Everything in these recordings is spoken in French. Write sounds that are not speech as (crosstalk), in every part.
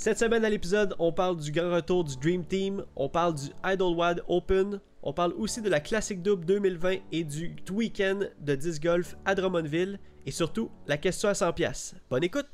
Cette semaine à l'épisode, on parle du grand retour du Dream Team, on parle du Idlewild Open, on parle aussi de la Classic Double 2020 et du week-end de disc golf à Drummondville et surtout la question à 100 pièces. Bonne écoute.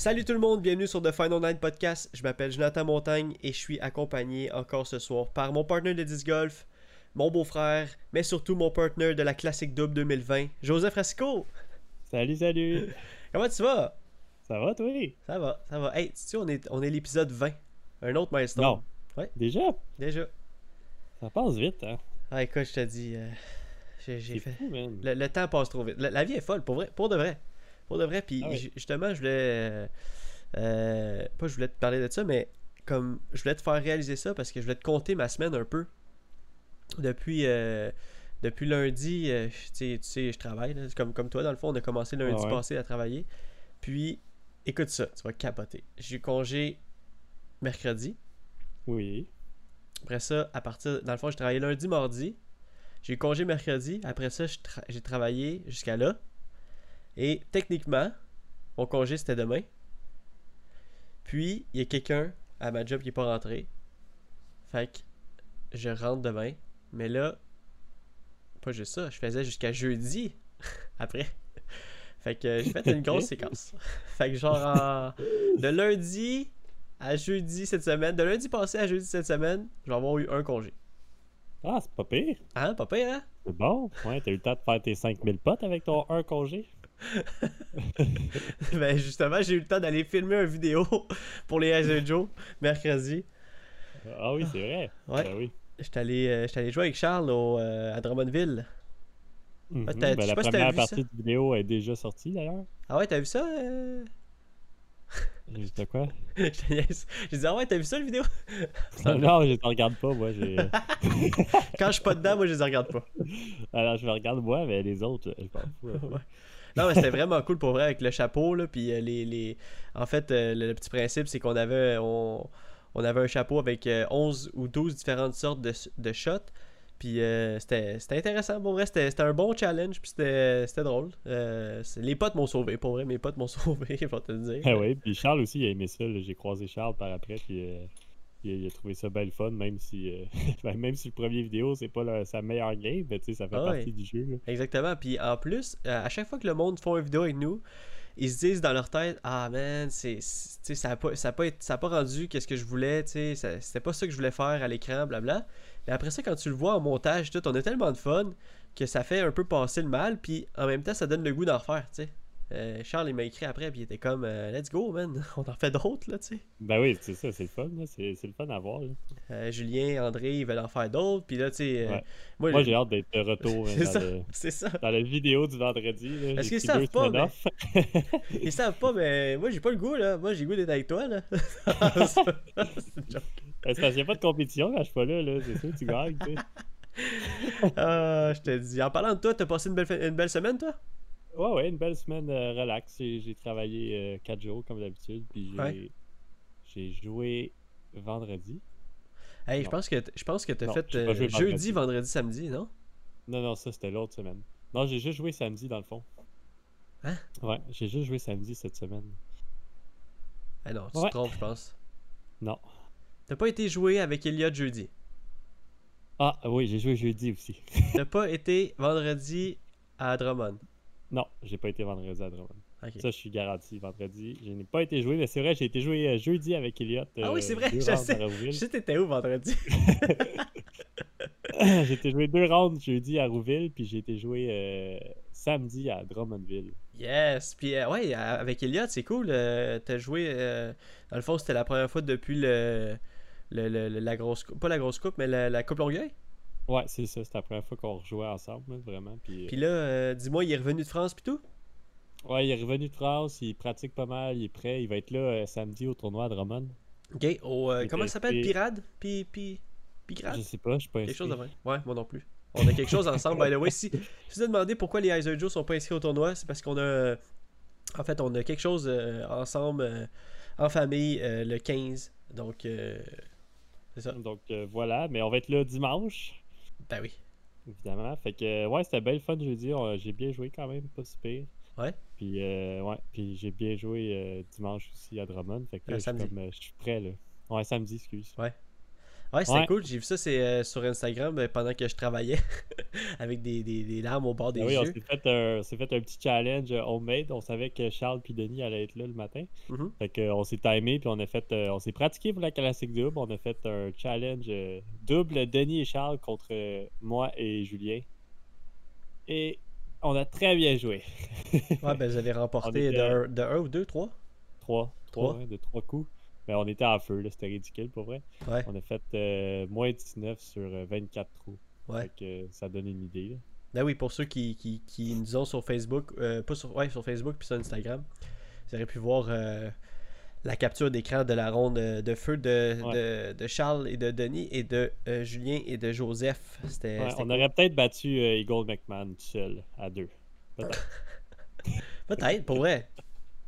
Salut tout le monde, bienvenue sur The Final Night Podcast. Je m'appelle Jonathan Montagne et je suis accompagné encore ce soir par mon partenaire de disc golf, mon beau-frère, mais surtout mon partenaire de la Classic Double 2020, Joseph Rasco. Salut, salut. (laughs) Comment tu vas? Ça va, toi? Ça va, ça va. Hey, tu on est, on est l'épisode 20. Un autre milestone. Non. Ouais. Déjà? Déjà. Ça passe vite, hein? Ah, écoute, je te dis, euh, j'ai fait. fou, man. Le, le temps passe trop vite. La, la vie est folle, pour vrai, pour de vrai. Pour de vrai. Puis Ah oui. justement, je voulais. euh, pas je voulais te parler de ça, mais comme je voulais te faire réaliser ça parce que je voulais te compter ma semaine un peu. Depuis, euh, depuis lundi, euh, tu sais, tu sais, je travaille. là. comme, comme toi, dans le fond, on a commencé lundi Ah ouais. passé à travailler. Puis, écoute ça, tu vas capoter. J'ai eu congé mercredi. Oui. Après ça, à partir. Dans le fond, j'ai travaillé lundi, mardi. J'ai eu congé mercredi. Après ça, tra- j'ai travaillé jusqu'à là. Et techniquement, mon congé c'était demain. Puis, il y a quelqu'un à ma job qui est pas rentré. Fait que je rentre demain. Mais là, pas juste ça, je faisais jusqu'à jeudi (laughs) après. Fait que j'ai fait une grosse (laughs) séquence. Fait que genre en- de lundi à jeudi cette semaine, de lundi passé à jeudi cette semaine, je vais avoir eu un congé. Ah, c'est pas pire. Hein, pas pire, hein? C'est bon. Ouais, t'as eu le temps de faire tes 5000 potes avec ton un congé? (laughs) ben justement, j'ai eu le temps d'aller filmer une vidéo (laughs) pour les Hazel Joe mercredi. Ah oui, c'est vrai. Ouais. Ben oui. J'étais allé, euh, j'étais allé jouer avec Charles au, euh, à Drummondville. Mhm. t'as- Ben, la si première partie de vidéo est déjà sortie d'ailleurs. Ah ouais, t'as vu ça? euh? Quoi? Je te niaise. J'ai dit, ah ouais, t'as vu ça la vidéo? (laughs) non, je te regarde pas, moi. Quand je suis pas dedans, moi je les regarde pas. Alors, je me regarde moi, mais les autres, je pense pas. Ouais. Non, mais c'était (laughs) vraiment cool pour vrai avec le chapeau. Là, puis euh, les, les... En fait, euh, le, petit principe, c'est qu'on avait, on, on avait un chapeau avec euh, 11 ou 12 différentes sortes de, de shots. Puis euh, c'était intéressant. Pour vrai, c'était un bon challenge. Puis c'était drôle. Euh, les potes m'ont sauvé. Pour vrai, mes potes m'ont (laughs) sauvé, je vais te le dire. Ah oui, puis Charles aussi, il a aimé ça. J'ai croisé Charles par après, puis euh, il, a, il a trouvé ça belle fun, même si, euh, (laughs) ben, même si le premier vidéo, c'est pas la- sa meilleure game, mais ça fait Ah partie ouais. du jeu. là. Exactement. Puis en plus, euh, à chaque fois que le monde fait une vidéo avec nous, ils se disent dans leur tête Ah man, c'est, ça n'a pas, ça a pas, ça a pas rendu qu'est-ce que je voulais, c'était pas ça que je voulais faire à l'écran, blabla. Mais après ça, quand tu le vois en montage, tout, on a tellement de fun que ça fait un peu passer le mal, puis en même temps, ça donne le goût d'en refaire, tu sais. Euh, Charles, il m'a écrit après, puis il était comme euh, Let's go, man, (laughs) on en fait d'autres, là, tu sais. Ben oui, c'est ça, c'est le fun, là. c'est c'est le fun à voir. là. Euh, Julien, André, ils veulent en faire d'autres, puis là, tu sais. Ouais. moi, j'ai hâte d'être de retour (laughs) hein, C'est dans, ça. le- (laughs) c'est ça. dans la vidéo du vendredi. là. Est-ce J'ai qu'ils savent pas, mais-. Ils savent pas, mais moi j'ai pas le goût là. Moi j'ai le goût d'être avec toi là. c'est une joke. C'est parce qu'il n'y a pas de compétition quand je suis pas là, là. c'est sûr, tu gagnes. tu sais. Ah, je te dis. En parlant de toi, t'as passé une belle, une belle semaine toi? Ouais, ouais, une belle semaine euh, relax. J'ai travaillé 4 jours comme d'habitude, puis j'ai Ouais. j'ai joué vendredi. Hey, je pense que je pense que t'as fait euh, jeudi, vendredi. vendredi, samedi, non? Non, non, ça c'était l'autre semaine. Non, j'ai juste joué samedi dans le fond. Hein? Ouais, j'ai juste joué samedi cette semaine. Ah non, tu Ouais. te trompes, je pense. Non. T'as pas été joué avec Elliot jeudi? Ah oui, j'ai joué jeudi aussi. T'as pas été vendredi à Drummond? Non, j'ai pas été vendredi à Drummond. Ça, je suis garanti. Vendredi, je n'ai pas été joué, mais c'est vrai, j'ai été joué euh, jeudi avec Elliot. Ah oui, euh, c'est vrai, deux je sais. Je sais t'étais où vendredi. (laughs) (laughs) j'ai été joué deux rounds jeudi à Rouville, puis j'ai été joué euh, samedi à Drummondville. Yes. Puis euh, ouais, euh, avec Elliot, c'est cool. euh, T'as joué. euh, dans le fond, c'était la première fois depuis le, le, le- le- la grosse coupe. Pas la grosse coupe, mais la, la coupe Longueuil? Ouais, c'est ça, c'est la première fois qu'on rejouait ensemble, là, vraiment. Puis, euh, Puis là, euh, dis-moi, il est revenu de France pis tout? ouais, il est revenu de France, il pratique pas mal, il est prêt, il va être là euh, samedi au tournoi à Drummond. Ok, au, euh, comment ça s'appelle? Pirade? Pi, pi, Picrade? Je sais pas, je suis pas Quelque chose de vrai. Ouais, moi non plus. On a quelque chose ensemble, by the way. Si, si vous vous demandez pourquoi les Heiser Joe sont pas inscrits au tournoi, c'est parce qu'on a. En fait, on a quelque chose ensemble en famille le 15. Donc, euh, C'est ça. Donc voilà, mais on va être là dimanche, Ben oui. évidemment. Fait que euh, ouais, c'était belle fun jeudi. On- J'ai bien joué quand même, pas si pire. Ouais. Puis euh, ouais, puis j'ai bien joué euh, dimanche aussi à Drummond. Fait que Euh, là, euh, je suis prêt là. Ouais, samedi, excuse. Ouais, c'était Ouais. cool. J'ai vu ça c'est, euh, sur Instagram euh, pendant que je travaillais (laughs) avec des, des, des larmes au bord des Ah oui, on yeux. s'est fait, un, s'est fait un petit challenge euh, homemade. On savait que Charles puis Denis allaient être là le matin. Mhm. Fait que, euh, on s'est timé puis on a fait, euh, on s'est pratiqué pour la classique double. On a fait un challenge double Denis et Charles contre moi et Julien. Et on a très bien joué. Ouais, ben vous avez (laughs) remporté était- de, un, de un ou deux, trois? Trois, Trois? trois, ouais, de trois coups. Mais on était en feu, c'était ridicule pour vrai. Ouais. On a fait euh, moins 19 sur euh, 24 trous. Ouais. Fait que euh, ça donne une idée. là. Ben oui, pour ceux qui, qui, qui nous ont sur Facebook, euh, pas sur, ouais, sur Facebook puis sur Instagram, vous aurez pu voir euh, la capture d'écran de la ronde de, feu de, de, de Charles et de Denis et de euh, Julien et de Joseph. C'était Ouais, c'était on cool. aurait peut-être battu euh, Eagle McMahon tout seul, à deux. Peut-être. (laughs) Peut-être, pour vrai.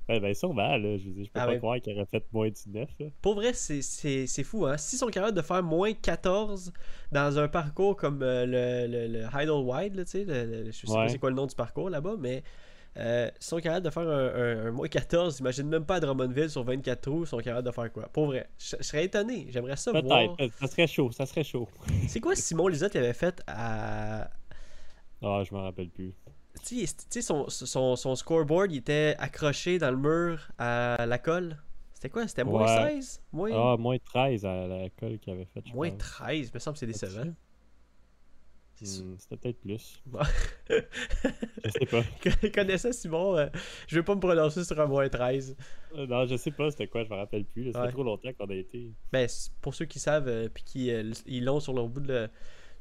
Ben, ben, sûrement, là. Je je peux Ah pas ouais. croire qu'il aurait fait moins 19. Là. Pour vrai, c'est- fou, hein. S'ils sont capables de faire moins 14 dans un parcours comme euh, le, le, le Idlewild, là, tu sais, le- je sais pas Ouais. c'est quoi le nom du parcours là-bas, mais euh, s'ils sont capables de faire un, un- un moins 14, imagine même pas à Drummondville sur 24 trous, ils sont capables de faire quoi? Pour vrai, je, je serais étonné, j'aimerais ça voir. Peut-être, peut- ça serait chaud, ça serait chaud. C'est quoi Simon Lisotte avait fait à. Ah, je m'en rappelle plus. Tu sais, son, son, son scoreboard, il était accroché dans le mur à la colle. C'était quoi? C'était moins Ouais. 16 Moins, Ah, moins 13 à la colle qu'il avait fait. moins pense. 13, il me semble que c'est décevant. Hmm, C'était peut-être plus. (laughs) Je sais pas. (laughs) Connaissant Simon, euh, je vais pas me prononcer sur un moins 13. Euh, Non, je sais pas c'était quoi, je me rappelle plus. Ça Ouais. fait trop longtemps qu'on a été. Ben, pour ceux qui savent euh, puis qui euh, ils l'ont sur, leur bout de le-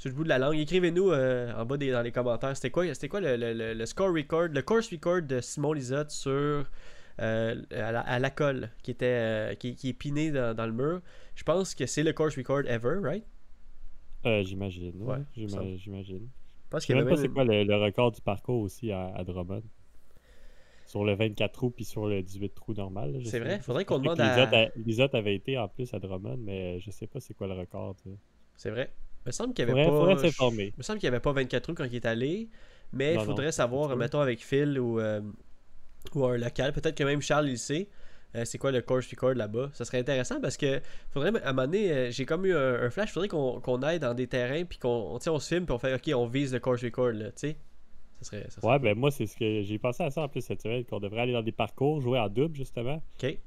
sur le bout de la langue, écrivez-nous euh, en bas des, dans les commentaires. C'était quoi, c'était quoi le, le- le- score record, le course record de Simon Lisotte sur euh, à, la, à la colle qui était euh, qui, qui est piné dans, dans le mur. Je pense que c'est le course record ever, right? Euh, j'imagine. Ouais, Ouais, j'ima- ça. j'imagine. Je sais même pas c'est quoi le, le record du parcours aussi à, à Drummond. Sur le 24 trous puis sur le 18 trous normal. C'est vrai, faudrait qu'on demande à- Les autres avaient été en plus à Drummond, mais je sais pas c'est quoi le record. tu sais. C'est vrai. Il me semble qu'il y avait pas. n'y avait pas 24 trous quand il est allé, mais il non, faudrait savoir, mettons avec Phil ou, euh, ou un local, peut-être que même Charles il sait, euh, c'est quoi le course record là-bas. Ça serait intéressant parce que faudrait, à un moment donné, euh, j'ai comme eu un, un flash, il faudrait qu'on aille dans des terrains puis qu'on on se filme puis on fait OK, on vise le course record là, tu sais. Ça serait, ça serait Ouais, ben moi, c'est ce que j'ai pensé à ça en plus cette semaine, qu'on devrait aller dans des parcours, jouer en double justement, OK.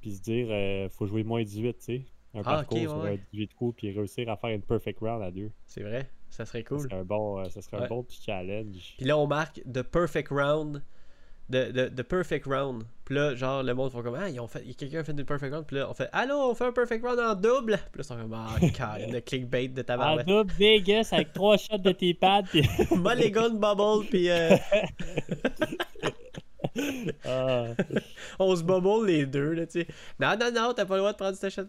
puis se dire, euh, faut jouer moins 18, tu sais. Un Ah, parcours ok, sur ouais, un 18 trous, puis réussir à faire une perfect round à deux. C'est vrai, ça serait Ça cool. serait un bon, euh, ça serait Ouais. un bon petit challenge. Puis là, on marque The Perfect Round. The, the, the Perfect Round. Puis là, genre, le monde font comme Ah, ils ont fait, quelqu'un a fait une Perfect Round. Puis là, on fait Allô, on fait un Perfect Round en double? Puis là, ils sont comme Ah, (laughs) carré, le clickbait de En tabac. double Vegas avec trois shots de tes pads, puis... (laughs) Mulligan Bubble. Puis euh, (laughs) Ah, on se bubble les deux, là, tu sais. Non, non, non, t'as pas le droit de prendre cette shot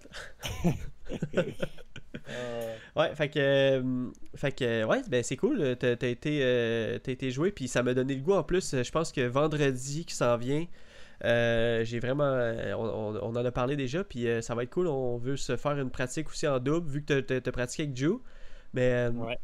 (laughs) Ouais, fait que, euh, fait que ouais, ben c'est cool. T'as été, euh, été joué, puis ça m'a donné le goût en plus. Je pense que vendredi qui s'en vient, euh, j'ai vraiment, on, en a parlé déjà, puis ça va être cool. On veut se faire une pratique aussi en double, vu que t'as- pratiqué avec Joe. Mais Ouais.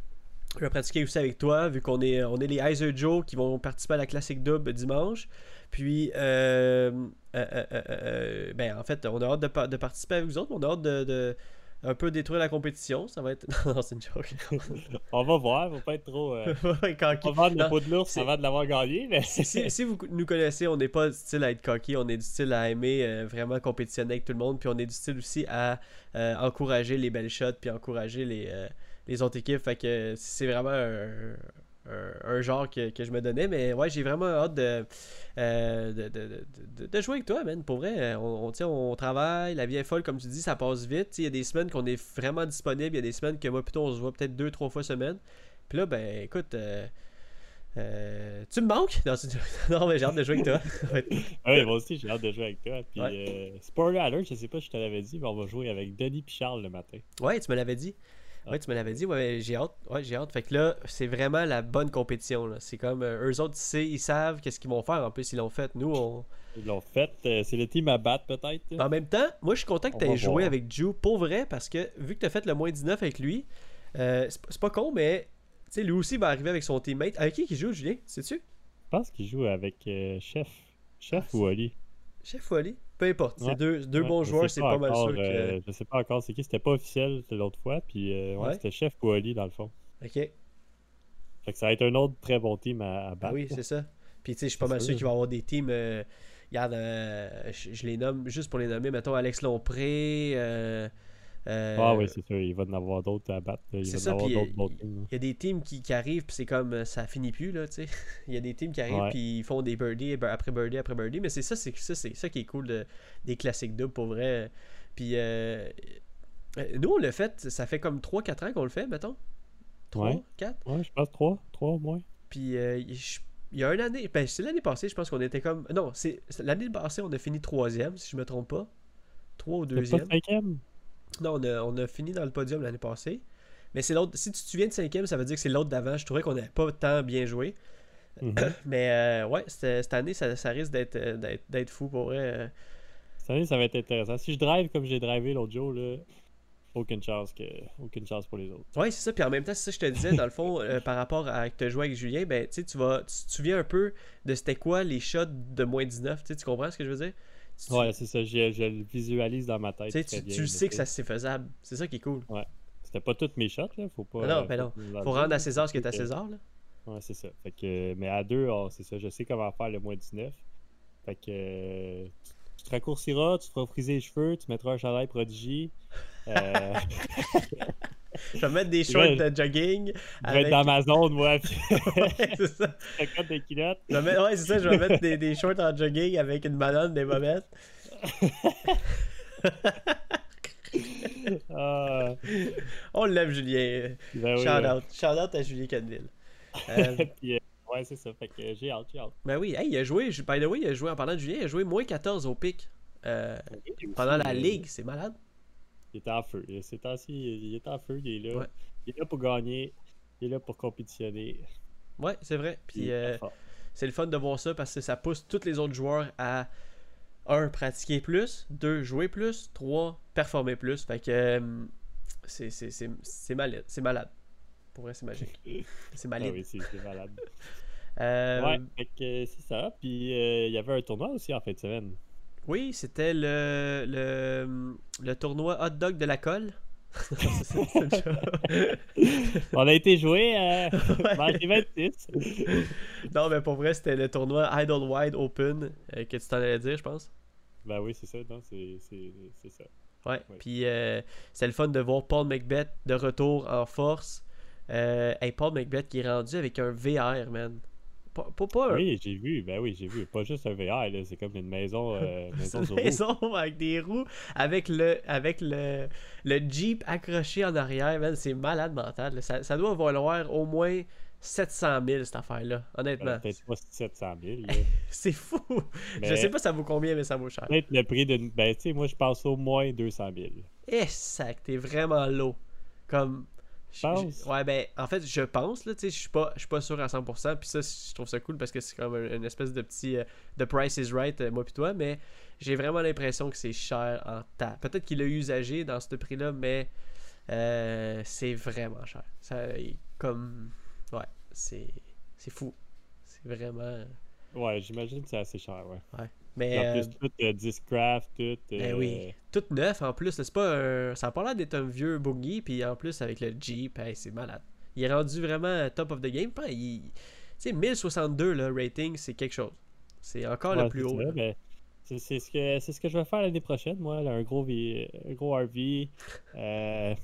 Je vais pratiquer aussi avec toi, vu qu'on est, on est les Heiser Joe qui vont participer à la classique double dimanche. Puis, euh, euh, euh, euh, ben en fait, on a hâte de, pa- de participer avec vous autres. On a hâte de, de un peu détruire la compétition. Ça va être. (laughs) Non, c'est une joke. (laughs) on va voir, faut pas être trop... euh. (laughs) On va vendre la peau de l'ours c'est- avant de l'avoir gagné, mais... si, si- si vous nous connaissez, on n'est pas du style à être cocky, on est du style à aimer euh, vraiment compétitionner avec tout le monde, puis on est du style aussi à euh, encourager les belles shots, puis encourager les, les autres équipes. Fait que c'est vraiment un, un- un genre que, que je me donnais, mais ouais, j'ai vraiment hâte de, euh, de, de- de- de jouer avec toi, man. Pour vrai, on, on, on travaille, la vie est folle, comme tu dis, ça passe vite. Il y a des semaines qu'on est vraiment disponible, il y a des semaines que moi, plutôt, on se voit peut-être deux, trois fois semaine. Puis là, ben, écoute. euh, euh, tu me manques? Non, (laughs) mais j'ai hâte de jouer avec toi. (laughs) Oui, moi aussi, j'ai hâte de jouer avec toi. Puis, Ouais. euh, spoiler alert, je sais pas si je te l'avais dit, mais on va jouer avec Denis et Charles le matin. ouais, tu me l'avais dit. Ouais, tu me l'avais dit, ouais, j'ai hâte. Ouais, j'ai hâte. Fait que là, c'est vraiment la bonne compétition. C'est comme euh, eux autres, ils, ils savent qu'est-ce qu'ils vont faire. En plus, ils l'ont fait. Nous, on. Ils l'ont fait. euh, c'est le team à battre, peut-être. En même temps, moi, je suis content que tu aies joué voir. avec Ju pour vrai parce que vu que tu as fait le moins 19 avec lui, euh, c'est pas- con, mais tu sais, lui aussi va arriver avec son teammate. Avec qui qui joue, Julien? Sais-tu? Je pense qu'il joue avec euh, Chef. Chef Ah, ou Ali. Chef Folie Peu importe. C'est deux, deux Ouais, bons joueurs, c'est pas, mal sûr que. euh, je sais pas encore c'est qui. C'était pas officiel l'autre fois. Puis euh, ouais, c'était Chef ou Ali, dans le fond. Ok. Fait que ça va être un autre très bon team à, à Ah battre. oui, c'est ça. Puis tu sais, je suis pas mal sûr sûr. qu'il va y avoir des teams. euh, regarde, euh, je, je les nomme juste pour les nommer. Mettons Alex Lompré. Euh, Ah oui, c'est sûr. Il va en avoir d'autres à battre. Il va en avoir d'autres. Il y a des teams qui, qui arrivent, puis c'est comme ça finit plus, là, tu sais. (laughs) Il y a des teams qui arrivent, puis ils font des birdies après birdie après birdie. Mais c'est ça, c'est ça, c'est ça qui est cool de- des classiques doubles pour vrai. Puis euh, euh, nous, on l'a fait, ça fait comme 3-4 ans qu'on le fait, mettons. 3, Ouais. 4. Ouais, je pense 3. 3 au moins. Puis euh, je- il y a une année, ben, c'est l'année passée, je pense qu'on était comme. Non, c'est l'année passée, on a fini troisième, si je me trompe pas. 3 ou pas deuxième. cinquième? Non, on a, on a fini dans le podium l'année passée. Mais c'est l'autre. Si tu te souviens de cinquième, ça veut dire que c'est l'autre d'avant. Je trouvais qu'on n'avait pas tant bien joué. Mhm. (clears throat) Mais euh, ouais, cette année, ça, ça risque d'être, euh, d'être, fou pour vrai. euh. Cette année, ça va être intéressant. Si je drive comme j'ai drivé l'autre jour, là, aucune chance que aucune chance pour les autres. Ouais, c'est ça. Puis en même temps, c'est ça que je te disais, dans le fond, euh, par rapport à que tu joué avec Julien, ben, tu vas. Tu te souviens un peu de c'était quoi les shots de moins 19. Tu sais, tu comprends ce que je veux dire? Ouais, c'est ça. Je, je le visualise dans ma tête. tu très tu, bien, tu là, sais que ça c'est faisable. C'est ça qui est cool. C'était pas toutes mes shots, là. Faut pas. Non, euh, ben non. Faut dire, rendre à. César ce qui est à César, là. Ouais, c'est ça. Fait que, mais à deux, oh, c'est ça. Je sais comment faire le moins 19. Fait que tu, tu te raccourciras, tu te feras friser les cheveux, tu mettras un chandail prodigy. Euh, (laughs) (laughs) Je vais mettre des shorts de jogging. je vais Avec... être dans ma zone, moi, (laughs) Ouais, c'est ça. des culottes. Je vais mettre- Ouais, c'est ça, je vais mettre des, des shorts en jogging avec une banane, des bobettes. (laughs) Ah, On l'aime, Julien. ben oui, Shout ouais. out. Shout out à Julien Canville. (laughs) Euh, Puis, euh, ouais, c'est ça. Fait que j'ai hâte, j'ai hâte. ben oui, hey, il a joué, by the way, il a joué, en parlant de Julien, il a joué moins 14 au pic euh, pendant la ligue, c'est malade. Il est en feu. Ces temps-ci, il est en feu, il est là. Ouais. Il est là pour gagner. Il est là pour compétitionner. Ouais, c'est vrai. Puis euh, c'est le fun de voir ça parce que ça pousse tous les autres joueurs à 1. pratiquer plus, 2. jouer plus, 3. performer plus. Fait que euh, c'est- malade. C'est malade. Pour vrai, c'est magique. (laughs) C'est Ah malade. oui, c'est malade. Euh, Ouais, c'est ça. Puis euh, il y avait un tournoi aussi en fin de semaine. Oui, c'était le, le, le tournoi hot dog de la colle. C'est- c'est- c'est. On a été joué à Ouais. Marqué 26. non, mais pour vrai, c'était le tournoi Idlewide Open euh, que tu t'en allais dire, je pense. Ben oui, c'est ça, c'est c'est- c'est ça. Ouais. Puis euh, c'était le fun de voir Paul Macbeth de retour en force. Euh, hey, Paul Macbeth qui est rendu avec un VR, man. Pas, pas, pas un- Oui, j'ai vu, ben oui, j'ai vu. Pas juste un VR, là, c'est comme une maison, euh, (laughs) maison une maison avec des roues, avec le, avec le, le Jeep accroché en arrière. C'est malade mental. là. Ça, ça doit valoir au moins 700 000 cette affaire-là, honnêtement. Ben, Peut-être pas 700 000. là. (laughs) C'est fou. Je Mais- sais pas ça vaut combien, mais ça vaut cher. Peut-être le prix d'une. Ben, tu sais, moi, je pense au moins 200 000. Eh, sac, t'es vraiment low. Comme. Je- je- Ouais, ben, en fait, je pense, là, tu sais, je suis pas, pas sûr à 100%, puis ça, je trouve ça cool parce que c'est comme un- une espèce de petit. euh, The price is right, euh, moi pis toi, mais j'ai vraiment l'impression que c'est cher en temps. Peut-être qu'il a usagé dans ce prix-là, mais euh, c'est vraiment cher. Ça, comme. Ouais, c'est. C'est fou. C'est vraiment. Ouais, j'imagine que c'est assez cher, ouais. Mais. en euh, plus, tout euh, Discraft, tout. Ben euh, oui. tout neuf en plus. C'est pas un... Ça a pas l'air d'être un vieux boogie. Puis en plus, avec le Jeep, hey, c'est malade. Il est rendu vraiment top of the game. Il... Tu sais, 1062 le rating, c'est quelque chose. C'est encore ouais, le plus haut. ben, c'est ce que ce que je vais faire l'année prochaine, moi, là, un gros un gros RV euh,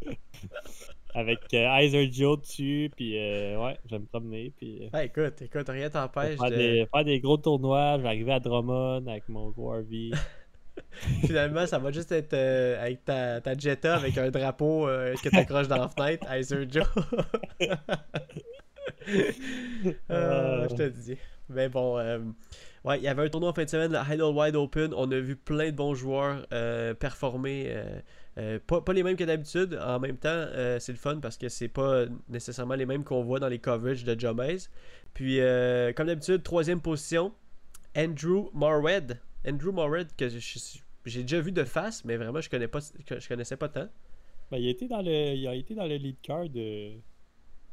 (laughs) avec euh, Joe dessus, puis euh, ouais, je vais me promener, puis euh, Ah, écoute, écoute, rien t'empêche faire, de... des, faire des gros tournois. Je vais arriver à Drummond avec mon gros RV. (laughs) Finalement, ça va juste être euh, avec ta, ta Jetta avec un drapeau que t'accroches dans la fenêtre, Iser Joe. (laughs) Euh, je te dis. Mais bon, Ouais, il y avait un tournoi en fin de semaine, le Idle Wide Open. On a vu plein de bons joueurs euh, performer. euh, euh, pas, les mêmes que d'habitude. En même temps, c'est le fun parce que c'est pas nécessairement les mêmes qu'on voit dans les coverages de Jomez. Puis, comme d'habitude, troisième position, Andrew Morwed. Andrew Morwed, que j'ai déjà vu de face, mais vraiment, je connais pas, je connaissais pas tant. Ben, il, a été dans le, il a été dans le lead card. euh,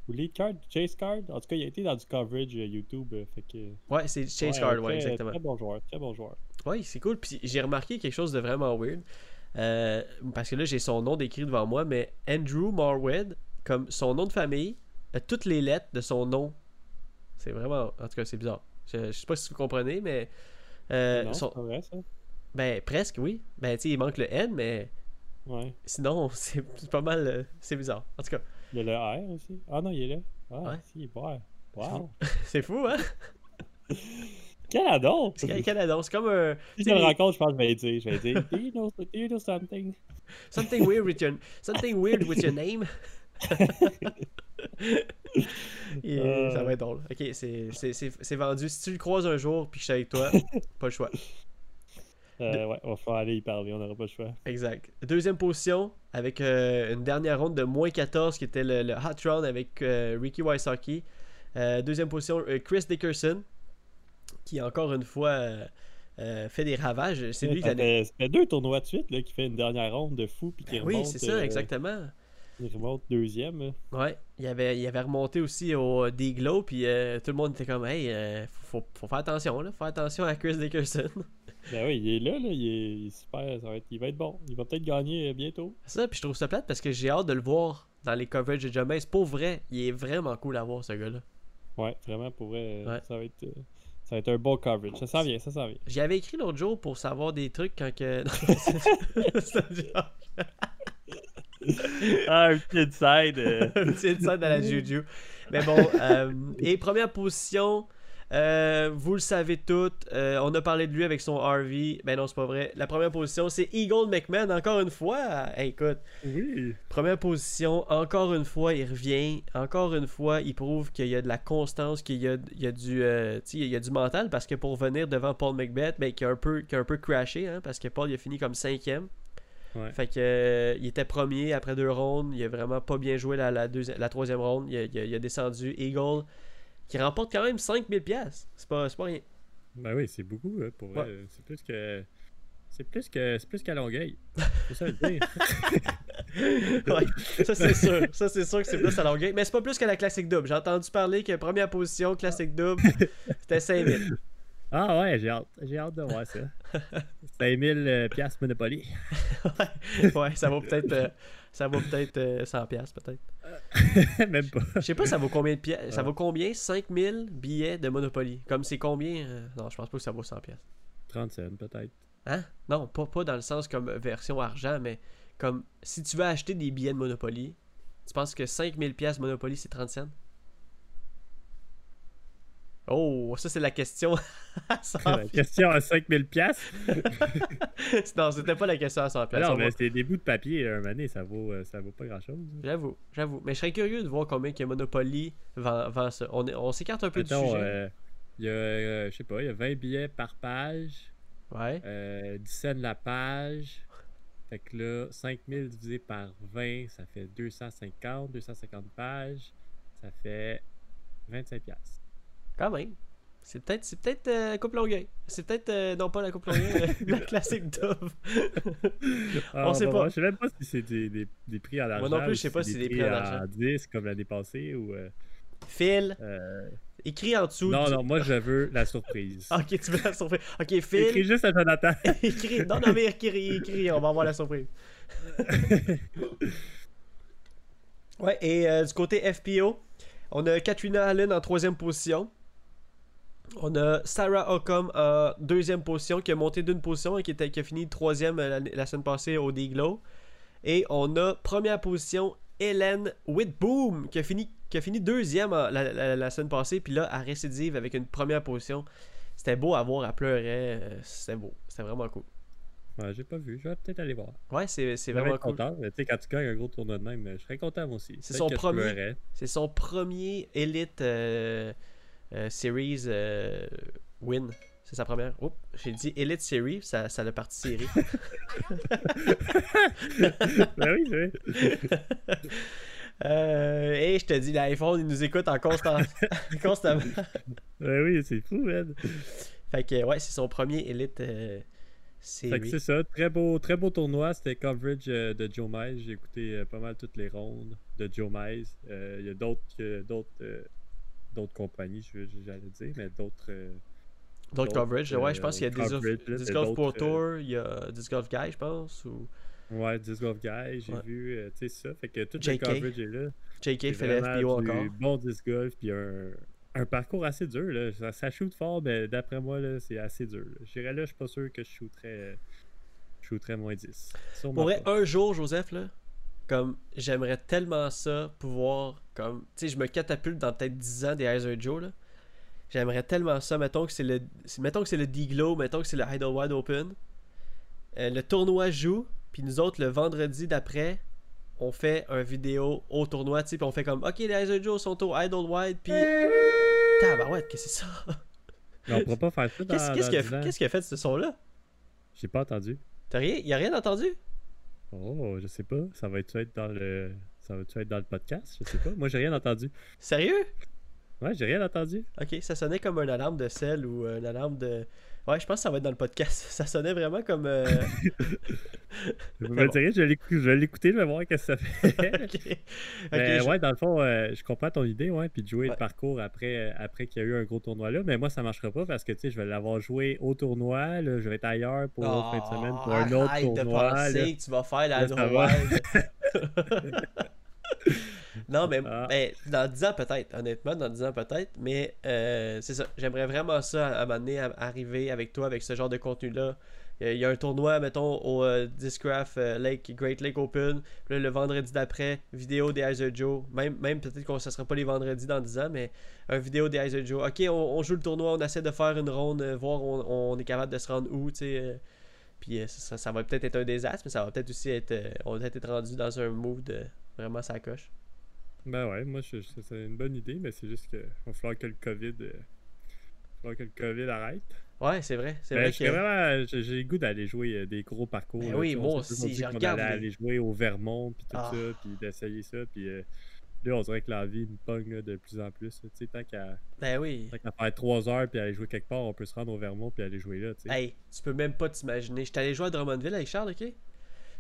Ou card, chase card? En tout cas, il a été dans du coverage euh, YouTube. euh, fait que, Ouais, c'est Chase ouais, Card, un ouais, très- exactement. Très bon joueur, très bon joueur. Oui, c'est cool. Puis j'ai remarqué quelque chose de vraiment weird. Euh, parce que là, j'ai son nom décrit devant moi, mais Andrew Marwood, comme son nom de famille, a toutes les lettres de son nom. C'est vraiment. En tout cas, c'est bizarre. Je, je sais pas si vous comprenez, mais. euh, non, son- c'est pas vrai ça. Ben, presque, oui. Ben, tu sais, il manque le N, mais Ouais. sinon, c'est (laughs) c'est pas mal. euh, C'est bizarre. En tout cas, Il y a le R aussi. Ah non, il est là. Ah, Ouais. si, il est vert. Wow. (laughs) c'est fou, hein? (laughs) Canada! C'est Canada. C'est comme un. Si tu je le rencontre, je pense que je vais dire. Je vais dire, do you know, do you know something? (laughs) Something weird with your, something weird with your name? Et, Euh. Ça va être drôle. Ok, c'est- c'est c'est- c'est vendu. Si tu le croises un jour puis que je suis avec toi, pas le choix. Euh, ouais, on va falloir aller y parler, on n'aura pas le choix. Exact. Deuxième position avec euh, une dernière ronde de moins 14 qui était le, le hot round avec euh, Ricky Wysocki. Deuxième position, Chris Dickerson qui encore une fois fait des ravages. C'est lui qui l'année. fait, deux tournois de suite là, qui fait une dernière ronde de fou puis qui Ben oui, remonte, c'est ça, exactement. il remonte deuxième. là. Ouais, il avait, il avait remonté aussi au D-Glow, puis tout le monde était comme, hey, faut, faut faire attention, là, faut faire attention à Chris Dickerson. (laughs) Ben oui, il est là, là il, est, il est super, ça va être, il va être bon. Il va peut-être gagner euh, bientôt. ça, puis je trouve ça plate parce que j'ai hâte de le voir dans les coverages de Jamais. Pour vrai, il est vraiment cool à voir, ce gars-là. Ouais, vraiment, pour vrai, euh, Ouais. ça, va être, euh, ça va être un bon coverage. Ça s'en vient, ça s'en vient. J'y avais écrit l'autre jour pour savoir des trucs quand que. (laughs) Ah, un petit inside. euh. (laughs) un petit inside dans la Juju. Mais bon, euh, et première position, euh, vous le savez toutes, euh, on a parlé de lui avec son RV. Ben non, c'est pas vrai. La première position, c'est Eagle McMahon, encore une fois. Hey, écoute, oui. première position, encore une fois, il revient. Encore une fois, il prouve qu'il y a de la constance, qu'il y a, il y a du, euh, il y a du mental, parce que pour venir devant Paul McBeth, ben, qui a un peu, qui a un peu crashé, hein, parce que Paul il a fini comme cinquième. Ouais. Fait que euh, il était premier après deux rondes. Il a vraiment pas bien joué la, la, troisième ronde. Il a descendu Eagle qui remporte quand même 5000 pièces. C'est pas, pas rien. Ben oui, c'est beaucoup, hein, pour vrai. Ouais. C'est plus que. C'est plus que c'est plus qu'à Longueuil. (laughs) C'est ça le dire. (laughs) Ouais, ça c'est sûr. Ça c'est sûr que c'est plus à longueur. Mais c'est pas plus que la classique double. J'ai entendu parler que première position, classique double, c'était 5000. Ah ouais, j'ai hâte. J'ai hâte de voir ça. (laughs) 5000 euh, piastres Monopoly. ouais, ouais, ça vaut peut-être euh, ça vaut peut-être euh, 100 pièces peut-être. (laughs) Même pas. Je sais pas ça vaut combien de pièces. Ça vaut combien 5000 billets de Monopoly? Comme c'est combien euh, Non, je pense pas que ça vaut 100 pièces. 30 cents peut-être. Hein? Non, pas, pas dans le sens comme version argent, mais comme si tu veux acheter des billets de Monopoly, tu penses que 5000 pièces Monopoly c'est 30 cents? Oh, ça c'est la question à 100 La question à 5000 piastres. piastres. (laughs) Non, c'était pas la question à 100 Ah piastres. non, mais c'est des bouts de papier, un année, ça vaut, euh, ça vaut pas grand chose. J'avoue, j'avoue. Mais je serais curieux de voir combien que Monopoly vend, vend ça. On, on s'écarte un peu du Mettons, sujet. euh, il y a, euh, je sais pas, il y a 20 billets par page, Ouais. euh, 10 cents la page. Fait que là, 5000 divisé par 20, ça fait 250, 250 pages, ça fait 25 piastres. Quand même. C'est peut-être c'est peut-être euh, Coupe Longueuil. C'est peut-être euh, non pas la Coupe Longueuil, mais (laughs) la classique Dove. Ah, sait va pas. Je sais même pas si c'est des, des, des prix en argent. non plus, je sais pas si c'est des prix en argent. 10 comme l'année passée ou. euh, Phil, euh, écris en dessous. Non, du- non, moi je veux la surprise. (laughs) Ok, tu veux la surprise. Ok, Écris Phil, juste à Jonathan. (laughs) écris. Non, non, mais écris, écris, on va avoir la surprise. Ouais, et euh, du côté FPO, on a Katrina Allen en troisième position. On a Sarah Ockham en deuxième position, qui a monté d'une position et qui, était, qui a fini troisième la, la semaine passée au D-Glow. Et on a première position Hélène Whitboom, qui a fini, qui a fini deuxième la, la- la semaine passée, puis là, à récidive avec une première position. C'était beau à voir, elle pleurait. euh, C'était beau, c'était vraiment cool. Ouais, j'ai pas vu, je vais peut-être aller voir. Ouais, c'est c'est vraiment cool. content. mais Tu sais, quand tu gagnes un gros tournoi de même, je serais content moi aussi. C'est son premier. C'est son premier Elite euh, euh, Series euh, win. C'est sa première. Oups, j'ai dit Elite Series, ça, ça l'a parti série. (laughs) ben oui, oui. Euh, et je te dis, l'iPhone, il nous écoute en constant... (laughs) constamment. Ben oui, c'est fou, man. Fait que, ouais, c'est son premier Elite euh, Fait que Series. c'est ça, très beau, très beau tournoi. C'était coverage euh, de Joe Mize. J'ai écouté euh, pas mal toutes les rondes de Joe Mize. Euh, Il y a d'autres que- d'autres euh, d'autres compagnies, je- j'allais dire, mais d'autres. euh, D'autres coverage, ouais, je euh, pense qu'il y a Disc Golf, coverage, là, Disc Golf Pro euh, Tour, il y a Disc Golf Guy, je pense, ou Ouais, Disc Golf Guy, j'ai Ouais. vu, euh, tu sais ça. Fait que tout le coverage est là. JK fait le FPO encore. Bon disc golf, puis un, un parcours assez dur. Là. Ça, ça shoot fort, mais d'après moi, là, c'est assez dur. dirais là, je suis pas sûr que je shooterais, euh, je shooterais moins 10. Sûrement Pour vrai, un jour, Joseph, là, comme j'aimerais tellement ça pouvoir, comme, tu sais, je me catapulte dans peut-être 10 ans des Heiser Joe, là. J'aimerais tellement ça, mettons que c'est le, mettons que c'est le D-Glow, mettons que c'est le Idle Wide Open. Euh, le tournoi joue, puis nous autres, le vendredi d'après, on fait un vidéo au tournoi, tu sais, puis on fait comme, ok, les Heiser Joe sont au Idle Wide, puis... (laughs) Tabarouette, qu'est-ce que c'est ça? On pourra pas faire ça dans, Qu'est-ce qu'il a, 10 ans. qu'est-ce qu'il a fait de ce son-là? J'ai pas entendu. T'as rien, y a rien entendu? Oh, je sais pas. Ça va être dans le. Ça va être dans le podcast? Je sais pas. Moi, j'ai rien entendu. Sérieux? Ouais, j'ai rien entendu. Ok, ça sonnait comme une alarme de sel ou une alarme de. Ouais, je pense que ça va être dans le podcast. (laughs) Ça sonnait vraiment comme. euh, je vais (laughs) l'écou- je vais l'écouter, je vais voir qu'est-ce que ça fait. (laughs) ok. Ok, Mais ouais, dans le fond, euh, je comprends ton idée, ouais, puis de jouer Ouais. le parcours après, euh, après qu'il y a eu un gros tournoi là. Mais moi, ça marchera pas parce que tu sais, je vais l'avoir joué au tournoi, là, je vais être ailleurs pour l'autre fin de semaine pour un autre Oh, arrête tournoi. de penser là. que tu vas faire la Là. (laughs) non, mais, Ah. mais dans 10 ans peut-être, honnêtement, dans 10 ans peut-être. Mais euh, c'est ça, j'aimerais vraiment ça à, à m'amener à arriver avec toi avec ce genre de contenu-là. Il y a- il y a un tournoi, mettons, au euh, Discraft euh, Lake, Great Lake Open. Puis là, le vendredi d'après, vidéo des Heiser Joe. Même, même peut-être que ce sera pas les vendredis dans 10 ans, mais un vidéo des Heiser Joe. Ok, on, on joue le tournoi, on essaie de faire une ronde, voir on, on est capable de se rendre où, tu sais. puis ça, ça va peut-être être un désastre, mais ça va peut-être aussi être. on va peut-être être rendu dans un mood vraiment ça coche. Ben ouais, moi, je- je- c'est une bonne idée, mais c'est juste que va falloir que le COVID. euh, va falloir que le COVID arrête. Ouais, c'est vrai. C'est Ben, vrai que. j'ai le goût d'aller jouer euh, des gros parcours. Ben là, oui, moi aussi, je regarde allait les- aller jouer au Vermont, puis tout Ah. ça, puis d'essayer ça, puis euh, là, on dirait que la vie me pogne là, de plus en plus. Tu sais, tant qu'à Ben oui. tant faire 3 heures, puis aller jouer quelque part, on peut se rendre au Vermont, puis aller jouer là. Hey, tu peux même pas t'imaginer. J'étais allé jouer à Drummondville avec Charles, ok?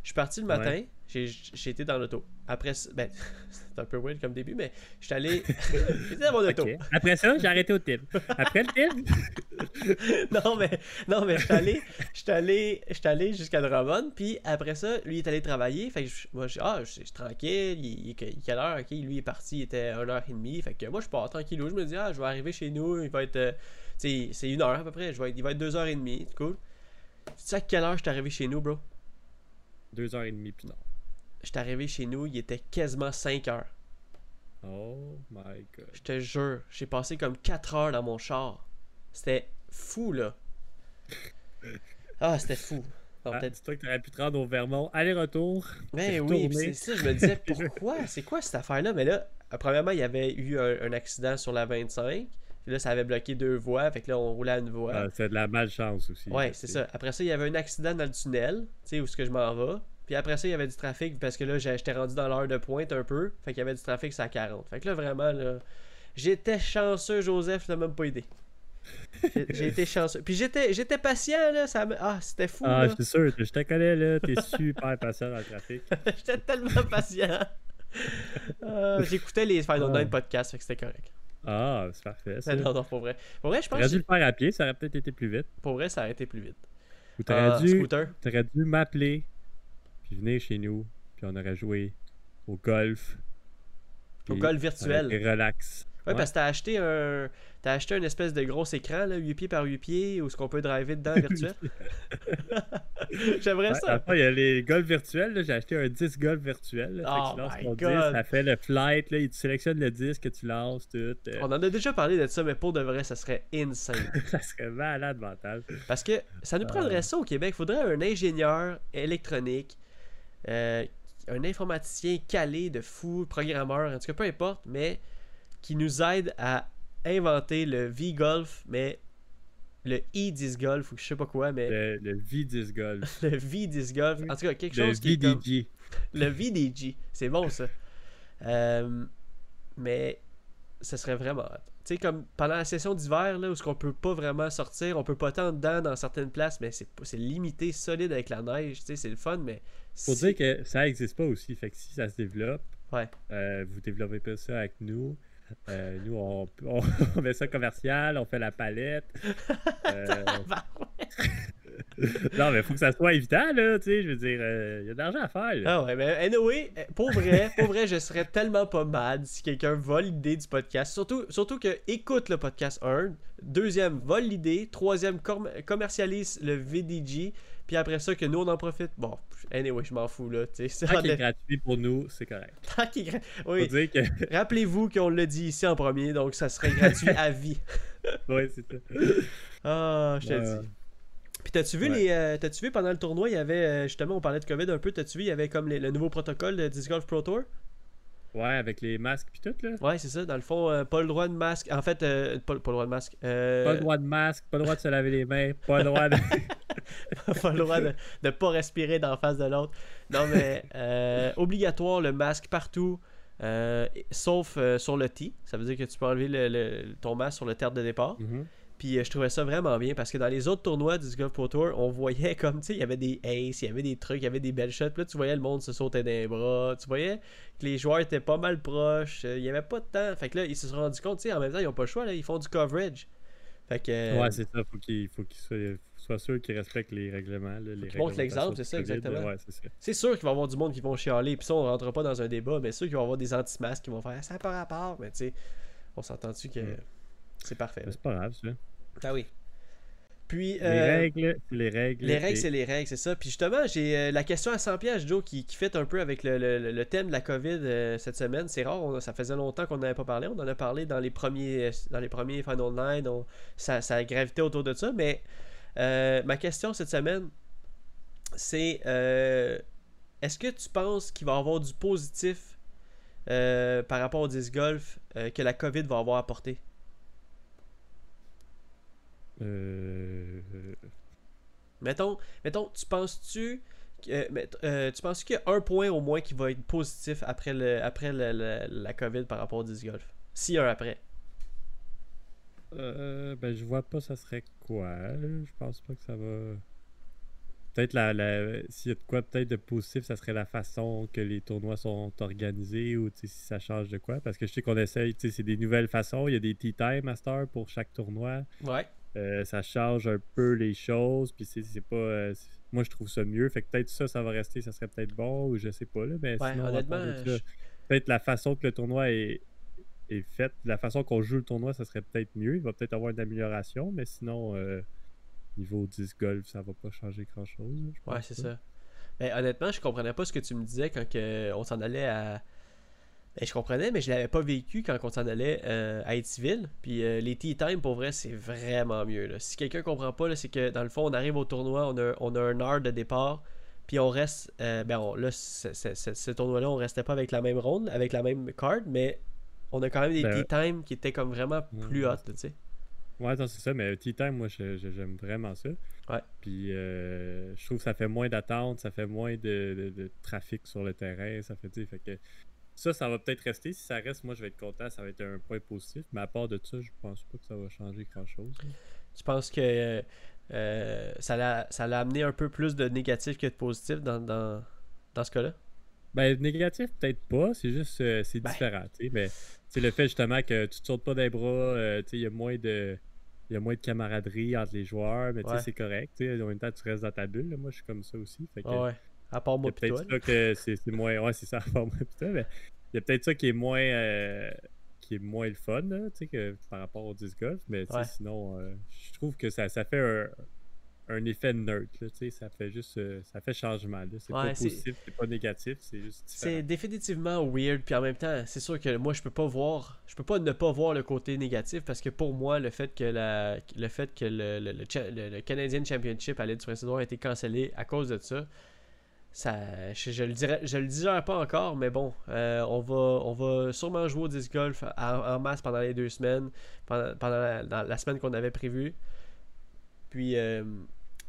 Je suis parti le matin, Ouais. j'ai été dans l'auto. Après, ben, (laughs) c'est un peu weird comme début, mais j'étais allé. (laughs) J'étais dans mon auto. Après ça, j'ai arrêté au tip. Après le tip, (laughs) non, mais, non, mais j'étais allé, j'étais allé, allé jusqu'à Drummond, puis après ça, lui il est allé travailler. Fait que je- moi, je, ah, je je suis tranquille, il, il quelle heure, ok? Lui il est parti, il était 1h30. Fait que moi, je pars tranquillou. Je me dis, ah, je vais arriver chez nous, il va être. euh, c'est une heure à peu près, je vais il va être 2h30, c'est cool. Tu sais à quelle heure je suis arrivé chez nous, bro? 2h30 plus non. Je suis arrivé chez nous, il était quasiment 5 heures. Oh my god. Je te jure, j'ai passé comme 4 heures dans mon char. C'était fou, là. Ah, c'était fou. Ah, peut-être Dis-toi que t'aurais pu te rendre au Vermont, aller-retour. Ben T'es oui, c'est ça, je me disais pourquoi, c'est quoi cette affaire-là? Mais là, euh, premièrement, il y avait eu un, un accident sur la 25. Puis là, ça avait bloqué deux voies. Fait que là, on roulait à une voie. Ah, c'est de la malchance aussi. ouais, c'est ça. Après ça, il y avait un accident dans le tunnel, tu sais, où est-ce que je m'en vais. Puis après ça, il y avait du trafic parce que là, j'étais rendu dans l'heure de pointe un peu. Fait qu'il y avait du trafic, c'est à 40. Fait que là, vraiment, là, j'étais chanceux, Joseph, t'as même pas idée. J'ai été chanceux. Puis j'étais j'étais patient, là. Ça me... Ah, c'était fou, Ah, je suis sûr, je te connais là, t'es super patient dans le trafic. (laughs) J'étais tellement patient. Euh, J'écoutais les Final Ah. Nine podcasts, fait que c'était correct. Ah, c'est parfait. Ça. (laughs) Non, non, pour vrai. Pour vrai, je pense T'aurais dû le faire à pied, ça aurait peut-être été plus vite. pour vrai, ça aurait été plus vite. Ou t'aurais Ah, dû, t'aurais dû m'appeler, puis venir chez nous, puis on aurait joué au golf. Au golf virtuel. été relax. Ouais, parce que t'as acheté un. T'as acheté une espèce de gros écran, là, 8 pieds par 8 pieds, où ce qu'on peut driver dedans (laughs) virtuel? (laughs) J'aimerais Ouais, ça. fond, il y a les golfs virtuels. J'ai acheté un disque golf virtuel. là, fait que Oh tu lances ton ça fait le flight. Là, il te sélectionne le disque que tu lances. Tout, euh, On en a déjà parlé de ça, mais pour de vrai, ça serait insane. (laughs) ça serait malade mental. Parce que ça nous prendrait ça au Québec. Il faudrait un ingénieur électronique, euh, un informaticien calé de fou, programmeur, en tout cas peu importe, mais qui nous aide à inventer le V-Golf, mais le e-disc golf ou je sais pas quoi, mais Le, le V10 Golf. (laughs) le v-disc golf. En tout cas, quelque Le chose qui est comme... VDG. Le VDG. C'est bon, ça. Euh, mais ce serait vraiment. Tu sais, comme pendant la session d'hiver, là, où ce qu'on peut pas vraiment sortir, on peut pas tant dedans dans certaines places, mais c'est c'est limité, solide avec la neige. Tu sais, c'est le fun, mais... Faut si- dire que ça existe pas aussi. Fait que si ça se développe, Ouais. euh, vous développez pas ça avec nous. Euh, nous, on, on, (laughs) on met ça commercial, on fait la palette. (laughs) Euh, non, mais faut que ça soit évident, là. Tu sais, je veux dire, il y a de l'argent à faire. là. Ah ouais, mais anyway, euh, pour vrai, pour vrai, je serais tellement pas mad si quelqu'un vole l'idée du podcast. Surtout, surtout que écoute le podcast 1, deuxième, vole l'idée, troisième, com- commercialise le VDG, puis après ça, que nous on en profite. Bon, anyway, je m'en fous là. Tant qu'il est gratuit pour nous, c'est correct. Tant qu'il est Oui, que. (laughs) rappelez-vous qu'on l'a dit ici en premier, donc ça serait gratuit à vie. (laughs) ouais, c'est ça. Ah, je te Ouais. dis. Puis t'as-tu vu Ouais. les. euh, t'as-tu vu pendant le tournoi, il y avait. euh, justement, on parlait de COVID un peu. T'as-tu vu, il y avait comme les- le nouveau protocole de Disc Golf Pro Tour? Ouais, avec les masques pis tout, là. Ouais, c'est ça. Dans le fond, euh, pas le droit de masque. En fait, euh, pas, pas le droit de masque. Euh, Pas le droit de masque, pas le droit de se laver les mains, pas le droit de. (laughs) (laughs) pas le droit de ne pas respirer d'en face de l'autre. Non, mais euh, obligatoire le masque partout, euh, sauf euh, sur le tee. Ça veut dire que tu peux enlever le- le- ton masque sur le terre de départ. Mhm. Puis je trouvais ça vraiment bien parce que dans les autres tournois du Golf Pro Tour, on voyait comme, tu sais, il y avait des aces, il y avait des trucs, il y avait des belles shots. Puis là, tu voyais le monde se sauter les bras. Tu voyais que les joueurs étaient pas mal proches. Il y avait pas de temps. Fait que là, ils se sont rendus compte, tu sais, en même temps, ils ont pas le choix, là, ils font du coverage. Fait que. Ouais, c'est ça. Faut qu'ils faut qu'ils soient, soient sûrs qu'ils respectent les règlements. Là, les montrent l'exemple, c'est ça, exactement. Ouais, c'est sûr qu'il va y avoir du monde qui vont chialer, puis ça, on rentre pas dans un débat, mais sûr qu'il va y avoir des anti-masques qui vont faire ça pas rapport, mais tu sais, on s'entend-tu que Mm. c'est parfait. C'est pas grave, ça. Ah oui. Puis, Les euh, règles, c'est les règles. les règles, c'est les règles, c'est ça. Puis justement, j'ai euh, la question à 100 pièces, Joe, qui, qui fait un peu avec le, le- le thème de la COVID euh, cette semaine. C'est rare, on- ça faisait longtemps qu'on n'avait pas parlé. On en a parlé dans les premiers, dans les premiers Final Nine. on- ça, ça a gravité autour de ça. Mais euh, ma question cette semaine, c'est euh, est-ce que tu penses qu'il va y avoir du positif euh, par rapport au disc golf que la COVID va avoir apporté? Euh, Mettons, mettons tu penses-tu euh, tu penses qu'il y a un point au moins qui va être positif après, le, après le- le- la COVID par rapport au disc golf? S'il y a un après. Euh, ben, je vois pas ça serait quoi. Je pense pas que ça va. Peut-être la, la- s'il y a de quoi peut-être de positif, ça serait la façon que les tournois sont organisés ou si ça change de quoi. Parce que je sais qu'on essaye, tu sais, c'est des nouvelles façons. Il y a des tea time master pour chaque tournoi. Ouais. Euh, ça change un peu les choses. Puis c'est c'est pas. euh, moi, je trouve ça mieux. Fait que peut-être ça, ça va rester, ça serait peut-être bon ou je sais pas. Là, mais Ouais, sinon, honnêtement, je- peut-être la façon que le tournoi est, est fait, la façon qu'on joue le tournoi, ça serait peut-être mieux. Il va peut-être avoir une amélioration, mais sinon, euh, niveau 10 golf, ça va pas changer grand-chose. Ouais, c'est ça. Mais honnêtement, je comprenais pas ce que tu me disais quand que on s'en allait à. Ben, je comprenais, mais je l'avais pas vécu quand on s'en allait euh, à Eatsville. Puis euh, les tea time, pour vrai, c'est vraiment mieux. là. Si quelqu'un comprend pas, c'est que dans le fond, on arrive au tournoi, on a, on a un heure de départ, puis on reste. euh, ben, on- là, ce tournoi-là, on restait pas avec la même ronde, avec la même card, mais on a quand même des Ben, tea time qui étaient comme vraiment plus hot, tu sais. Ouais, non, c'est ça, mais Tea Time, moi, j'aime vraiment ça. Ouais. Puis, euh, je trouve que ça fait moins d'attente, ça fait moins de, de- de trafic sur le terrain, ça fait, fait que ça, ça va peut-être rester. Si ça reste, moi, je vais être content, ça va être un point positif. Mais à part de ça, je pense pas que ça va changer grand-chose. Tu penses que euh, euh, ça l'a ça l'a amené un peu plus de négatif que de positif dans, dans, dans ce cas-là? Ben, négatif, peut-être pas, c'est juste, euh, c'est Ben. différent, tu sais, mais c'est le fait justement que tu te sautes pas des bras, euh, sais, il y a moins de... Il y a moins de camaraderie entre les joueurs, mais sais, Ouais. c'est correct. sais, En même temps, tu restes dans ta bulle. là. Moi, je suis comme ça aussi. Fait que, Ah ouais. À part Il y moi a pis peut-être toi. là. ça que c'est c'est moins. Ouais, c'est ça, à part moi, putain, mais il y a peut-être ça qui est moins. euh, qui est moins le fun, là, sais, que par rapport au disc golf. Mais sais, Ouais. sinon, euh, je trouve que ça, ça fait un, un effet neutre, là, tu sais, ça fait juste. euh, ça fait changement, là. C'est Ouais, pas positif, c'est pas négatif, c'est juste C'est définitivement weird, puis en même temps, c'est sûr que moi je peux pas voir, je peux pas ne pas voir le côté négatif parce que pour moi le fait que la, le fait que le, le, le le- Canadian Championship à l'aide du a été cancellé à cause de ça, ça, je, je le dirais, je le dirais pas encore, mais bon, euh, on va, on va sûrement jouer au disc golf en, en masse pendant les deux semaines, pendant, pendant la, dans la semaine qu'on avait prévue. Puis euh,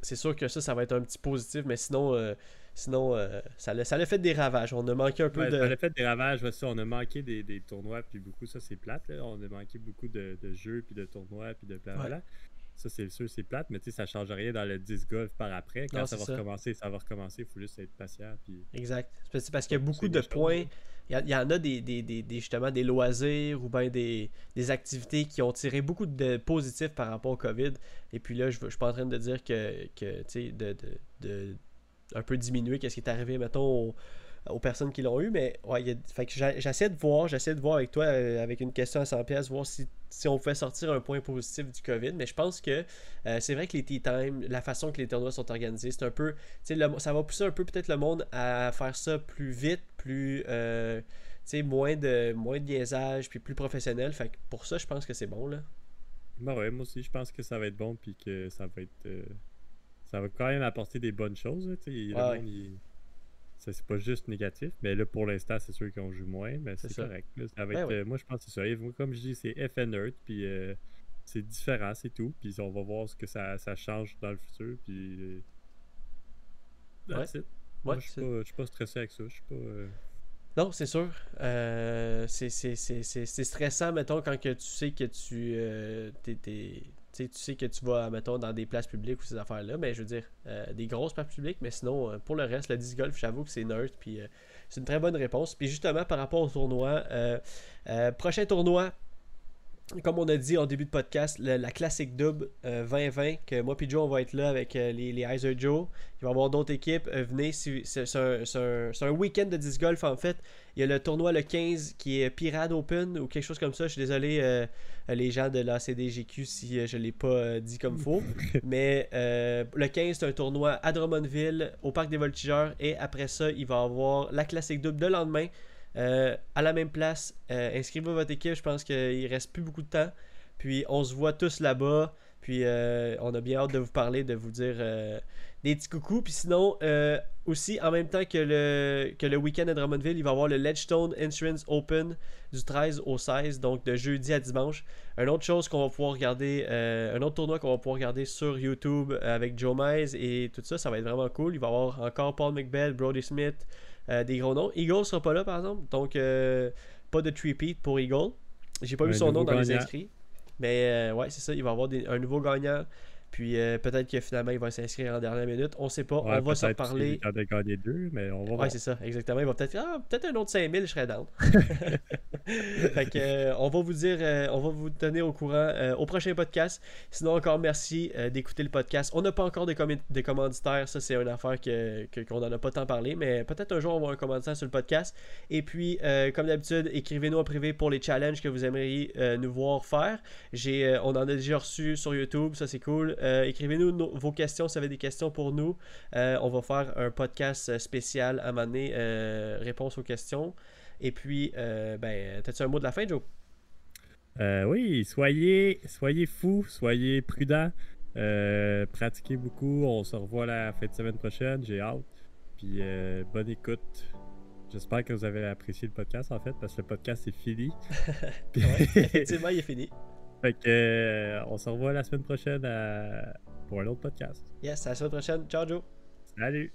c'est sûr que ça, ça va être un petit positif, mais sinon, euh, sinon ça, l'a, ça l'a fait des ravages. On a manqué un peu Ouais, de. Ça a fait des ravages, ça, on a manqué des, des tournois, puis beaucoup, ça c'est plate, là. on a manqué beaucoup de, de jeux, puis de tournois, puis de blablabla. Ça c'est sûr, c'est plate, mais tu sais, ça change rien dans le 10 golf par après. Quand Non, ça va ça. recommencer, ça va recommencer, il faut juste être patient, puis... Exact. C'est parce- qu'il y a beaucoup de points. Il y, en a des, des, des- justement des loisirs ou bien des, des activités qui ont tiré beaucoup de positifs par rapport au COVID. Et puis là, je ne suis pas en train de dire que, que tu sais, de, de, de un peu diminuer qu'est-ce qui est arrivé, mettons, aux, aux personnes qui l'ont eu. Mais ouais, j'essaie de voir, j'essaie de voir avec toi, euh, avec une question à 100 pièces, voir si, si on pouvait sortir un point positif du COVID. Mais je pense que euh, c'est vrai que les tea time, la façon que les tournois sont organisés, c'est un peu le- ça va pousser un peu peut-être le monde à faire ça plus vite, plus euh, tu sais, moins de moins de niaisage, puis plus professionnel. Fait que pour ça, je pense que c'est bon là. Bah ouais, moi aussi, je pense que ça va être bon, puis que ça va être... Ça va quand même apporter des bonnes choses, là, le monde, il- c'est pas juste négatif, mais là, pour l'instant, c'est sûr qu'on joue moins, mais C'est correct. là. Va Ben ouais. euh, moi, je pense que c'est ça. Et moi, comme je dis, c'est FN Earth, puis euh, c'est différent, c'est tout. Puis on va voir ce que ça, ça change dans le futur, puis... euh, it. Moi, Ouais, je suis pas, je suis pas stressé avec ça. Je suis pas... euh, Non, c'est sûr. Euh, c'est- stressant, mettons, quand que tu sais que tu, sais, tu sais que tu vas, mettons, dans des places publiques ou ces affaires-là, mais je veux dire, euh, des grosses places publiques, mais sinon, euh, pour le reste, le disc golf, j'avoue que c'est neutre, puis euh, c'est une très bonne réponse. Puis justement, par rapport au tournoi, prochain tournoi, comme on a dit en début de podcast, le- la classique double euh, 2020, que moi puis Joe, on va être là avec euh, les, les Heiser Joe. Il va y avoir d'autres équipes. Euh, venez, si- c'est c'est un, c'est un- c'est un week-end de disc golf en fait. Il y a le tournoi le 15 qui est Pirate Open ou quelque chose comme ça. Je suis désolé, euh, les gens de la CDGQ, si euh, je ne l'ai pas euh, dit comme faux. (laughs) Mais euh, le 15, c'est un tournoi à Drummondville, au Parc des Voltigeurs. Et après ça, il va y avoir la classique double de lendemain. Euh, à la même place, Euh, inscrivez votre équipe, je pense qu'il reste plus beaucoup de temps. Puis on se voit tous là-bas. Puis euh, on a bien hâte de vous parler, de vous dire euh, des petits coucous. Puis sinon, aussi, en même temps que le, que le week-end à Drummondville, il va y avoir le Ledgestone Insurance Open du 13 au 16, donc de jeudi à dimanche. Une autre chose qu'on va pouvoir regarder, un autre tournoi qu'on va pouvoir regarder sur YouTube avec Joe Mize et tout ça, ça va être vraiment cool. Il va y avoir encore Paul McBeth, Brody Smith, euh, des gros noms. Eagle sera pas là par exemple, donc euh, pas de three-peat pour Eagle. J'ai pas Un vu son nom dans les inscrits. Mais euh, ouais, c'est ça, il va y avoir des- un nouveau gagnant. Puis euh, peut-être que finalement il va s'inscrire en dernière minute. On sait pas, ouais, on va s'en parler. a de gagner deux, mais on va voir. Ouais, c'est ça, exactement. Il va peut-être ah, peut-être un autre 5000, je serais down. (laughs) (laughs) fait que, euh, on va vous dire, euh, on va vous tenir au courant au prochain podcast. Sinon, encore merci d'écouter le podcast. On n'a pas encore de, commanditaires, ça c'est une affaire que, qu'on n'en a pas tant parlé, mais peut-être un jour on va avoir un commanditaire sur le podcast. Et puis, comme d'habitude, écrivez-nous en privé pour les challenges que vous aimeriez nous voir faire. J'ai, on en a déjà reçu sur YouTube, ça c'est cool. Euh, écrivez-nous vos questions si vous avez des questions pour nous. Euh, on va faire un podcast euh, spécial à m'amener réponse aux questions. Et puis, ben, t'as-tu un mot de la fin, Joe? Oui, soyez, soyez fous, soyez prudents, pratiquez beaucoup. On se revoit la fin de semaine prochaine, j'ai hâte. Puis bonne écoute. J'espère que vous avez apprécié le podcast en fait, parce que le podcast est fini. Puis- (laughs) Ouais, effectivement, il est fini. Fait que euh, on se revoit la semaine prochaine à- pour un autre podcast. Yes, à la semaine prochaine. Ciao, Joe. Salut!